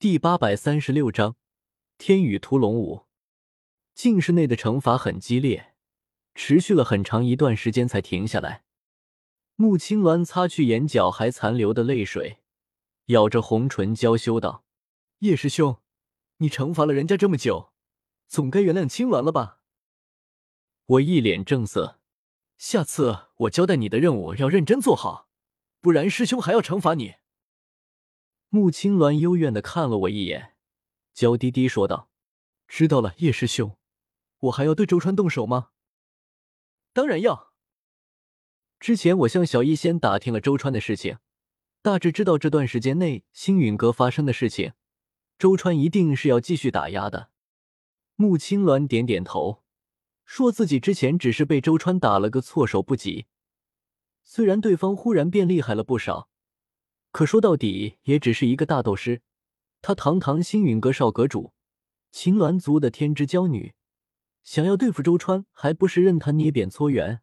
第八百三十六章天宇屠龙舞。境室内的惩罚很激烈，持续了很长一段时间才停下来。穆青鸾擦去眼角还残留的泪水，咬着红唇娇羞道：“叶师兄，你惩罚了人家这么久，总该原谅青鸾了吧？”我一脸正色：“下次我交代你的任务要认真做好，不然师兄还要惩罚你。”穆青鸾幽怨的看了我一眼，娇滴滴说道：“知道了，叶师兄，我还要对周川动手吗？”“当然要。”之前我向小医仙打听了周川的事情，大致知道这段时间内星陨阁发生的事情。周川一定是要继续打压的。穆青鸾点点头，说自己之前只是被周川打了个措手不及。虽然对方忽然变厉害了不少，可说到底也只是一个大斗师。他堂堂星陨阁少阁主，青鸾族的天之娇女，想要对付周川，还不是任他捏扁搓圆？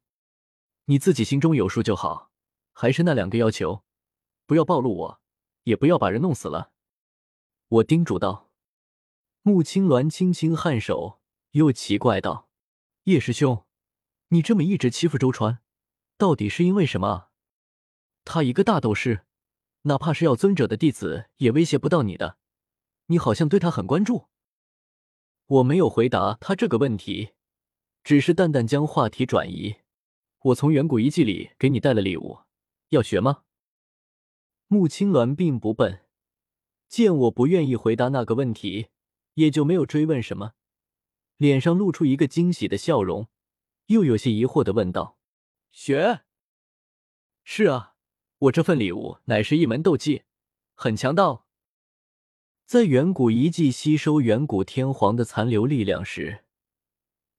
你自己心中有数就好，还是那两个要求，不要暴露我，也不要把人弄死了。我叮嘱道。穆青鸾轻轻颔首，又奇怪道：“叶师兄，你这么一直欺负周川，到底是因为什么？他一个大斗师，哪怕是要尊者的弟子，也威胁不到你的。你好像对他很关注。”我没有回答他这个问题，只是淡淡将话题转移。我从远古遗迹里给你带了礼物，要学吗？穆青鸾并不笨，见我不愿意回答那个问题，也就没有追问什么，脸上露出一个惊喜的笑容，又有些疑惑的问道：“学？是啊，我这份礼物乃是一门斗技，很强大。在远古遗迹吸收远古天皇的残留力量时。”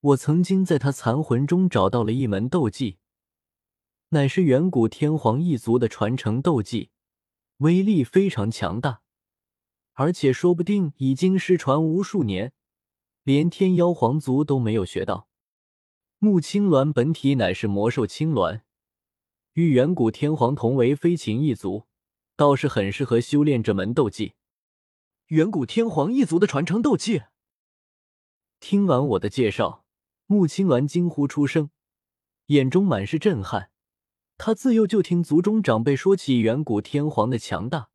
我曾经在他残魂中找到了一门斗技，乃是远古天皇一族的传承斗技，威力非常强大，而且说不定已经失传无数年，连天妖皇族都没有学到。木青鸾本体乃是魔兽青鸾，与远古天皇同为飞禽一族，倒是很适合修炼这门斗技。远古天皇一族的传承斗技。听完我的介绍。穆青鸾惊呼出声，眼中满是震撼。他自幼就听族中长辈说起远古天皇的强大，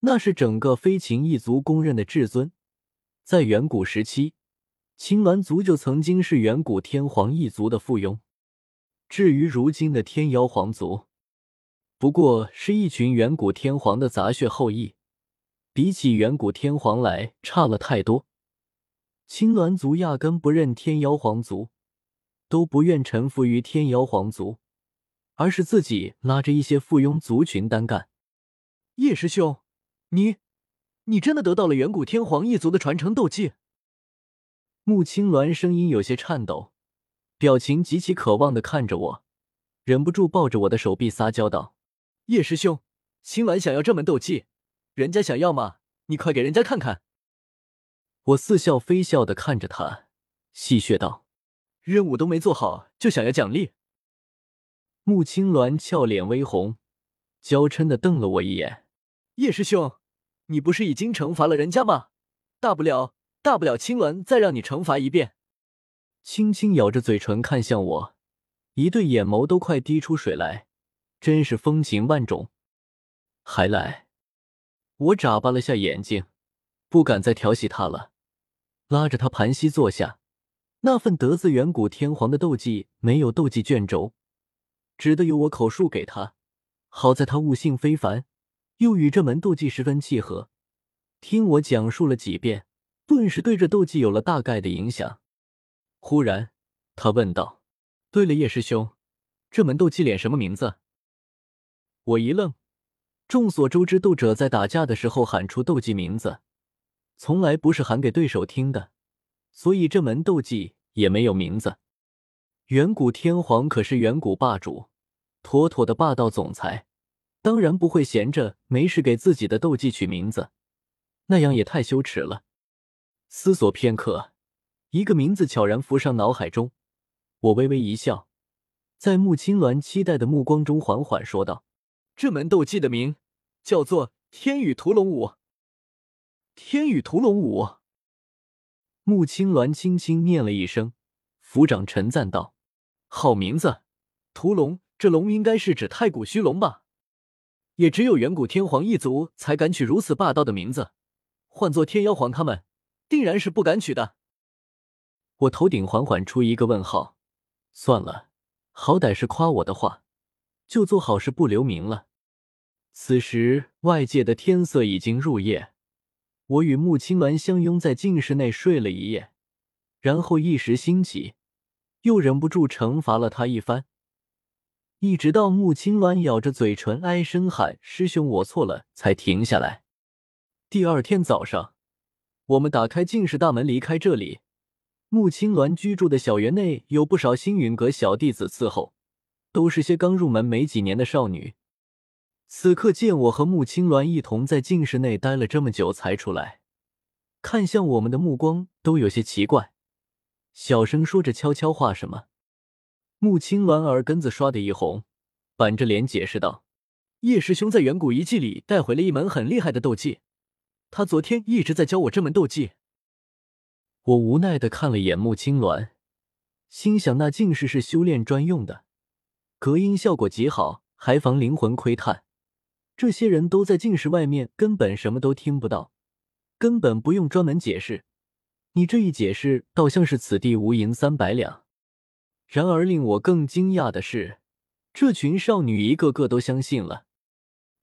那是整个飞禽一族公认的至尊。在远古时期，青鸾族就曾经是远古天皇一族的附庸。至于如今的天妖皇族，不过是一群远古天皇的杂血后裔，比起远古天皇来差了太多。青鸾族压根不认天妖皇族，都不愿臣服于天妖皇族，而是自己拉着一些附庸族群单干。叶师兄，你，你真的得到了远古天皇一族的传承斗技？穆青鸾声音有些颤抖，表情极其渴望的看着我，忍不住抱着我的手臂撒娇道：“叶师兄，青鸾想要这门斗技，人家想要吗？你快给人家看看。”我似笑非笑的看着他，戏谑道：“任务都没做好，就想要奖励？”穆青鸾俏脸微红，娇嗔的瞪了我一眼：“叶师兄，你不是已经惩罚了人家吗？大不了，大不了青鸾再让你惩罚一遍。”轻轻咬着嘴唇看向我，一对眼眸都快滴出水来，真是风情万种。还来？我眨巴了下眼睛，不敢再调戏他了。拉着他盘膝坐下，那份得自远古天皇的斗技没有斗技卷轴，只得由我口述给他。好在他悟性非凡，又与这门斗技十分契合，听我讲述了几遍，顿时对这斗技有了大概的影响。忽然，他问道：“对了，叶师兄，这门斗技脸什么名字？”我一愣。众所周知，斗者在打架的时候喊出斗技名字。从来不是喊给对手听的，所以这门斗技也没有名字。远古天皇可是远古霸主，妥妥的霸道总裁，当然不会闲着没事给自己的斗技取名字，那样也太羞耻了。思索片刻，一个名字悄然浮上脑海中，我微微一笑，在穆青鸾期待的目光中缓缓说道：“这门斗技的名叫做天宇屠龙舞。”天宇屠龙舞。穆青鸾轻轻念了一声，府长沉赞道：“好名字，屠龙。这龙应该是指太古虚龙吧？也只有远古天皇一族才敢取如此霸道的名字，换做天妖皇他们，定然是不敢取的。”我头顶缓缓出一个问号。算了，好歹是夸我的话，就做好事不留名了。此时外界的天色已经入夜。我与穆青鸾相拥在静室内睡了一夜，然后一时兴起，又忍不住惩罚了他一番，一直到穆青鸾咬着嘴唇哀声喊“师兄，我错了”，才停下来。第二天早上，我们打开进室大门离开这里。穆青鸾居住的小园内有不少星陨阁小弟子伺候，都是些刚入门没几年的少女。此刻见我和穆青鸾一同在静室内待了这么久才出来，看向我们的目光都有些奇怪，小声说着悄悄话什么。穆青鸾耳根子刷的一红，板着脸解释道：“叶师兄在远古遗迹里带回了一门很厉害的斗技，他昨天一直在教我这门斗技。”我无奈的看了眼穆青鸾，心想那竟是是修炼专用的，隔音效果极好，还防灵魂窥探。这些人都在禁室外面，根本什么都听不到，根本不用专门解释。你这一解释，倒像是此地无银三百两。然而令我更惊讶的是，这群少女一个个都相信了。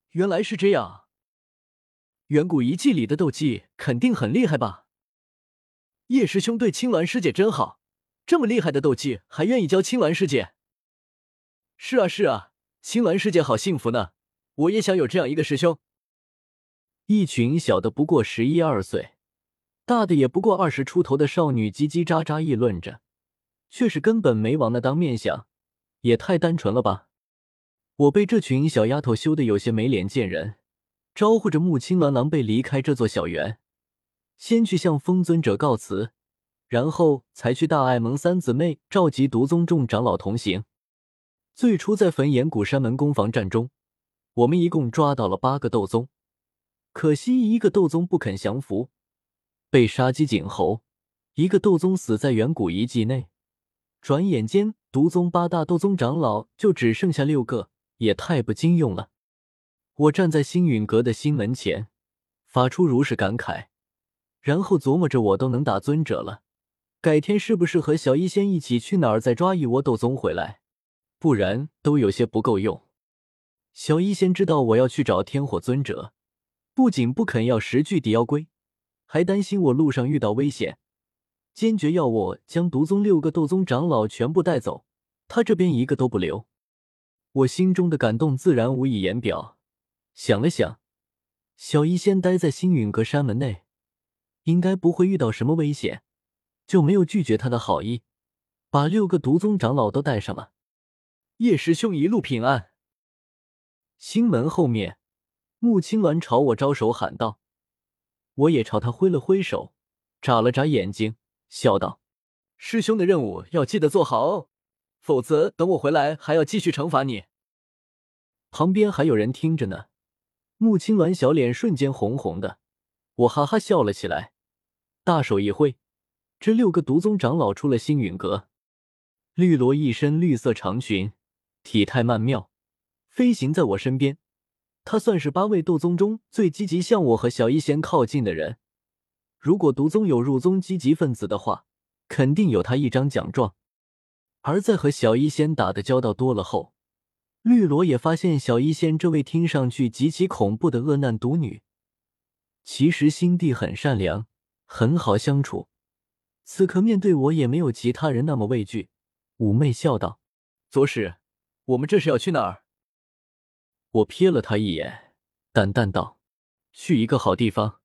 原来是这样，远古遗迹里的斗技肯定很厉害吧？叶师兄对青鸾师姐真好，这么厉害的斗技还愿意教青鸾师姐。是啊是啊，青鸾师姐好幸福呢。我也想有这样一个师兄。一群小的不过十一二岁，大的也不过二十出头的少女叽叽喳喳议论着，却是根本没往那当面想，也太单纯了吧！我被这群小丫头羞得有些没脸见人，招呼着穆青鸾狼狈离开这座小园，先去向风尊者告辞，然后才去大爱盟三姊妹召集毒宗众长老同行。最初在焚炎谷山门攻防战中。我们一共抓到了八个斗宗，可惜一个斗宗不肯降服，被杀鸡儆猴；一个斗宗死在远古遗迹内。转眼间，毒宗八大斗宗长老就只剩下六个，也太不经用了。我站在星陨阁的星门前，发出如是感慨，然后琢磨着，我都能打尊者了，改天是不是和小医仙一起去哪儿再抓一窝斗宗回来？不然都有些不够用。小医仙知道我要去找天火尊者，不仅不肯要十具地妖龟，还担心我路上遇到危险，坚决要我将毒宗六个斗宗长老全部带走，他这边一个都不留。我心中的感动自然无以言表。想了想，小医仙待在星陨阁山门内，应该不会遇到什么危险，就没有拒绝他的好意，把六个毒宗长老都带上了。叶师兄一路平安。星门后面，穆青鸾朝我招手喊道：“我也朝他挥了挥手，眨了眨眼睛，笑道：‘师兄的任务要记得做好哦，否则等我回来还要继续惩罚你。’”旁边还有人听着呢。穆青鸾小脸瞬间红红的，我哈哈笑了起来，大手一挥，这六个毒宗长老出了星陨阁。绿萝一身绿色长裙，体态曼妙。飞行在我身边，他算是八位斗宗中最积极向我和小医仙靠近的人。如果毒宗有入宗积极分子的话，肯定有他一张奖状。而在和小医仙打的交道多了后，绿萝也发现小医仙这位听上去极其恐怖的恶难毒女，其实心地很善良，很好相处。此刻面对我也没有其他人那么畏惧，妩媚笑道：“左使，我们这是要去哪儿？”我瞥了他一眼，淡淡道：“去一个好地方。”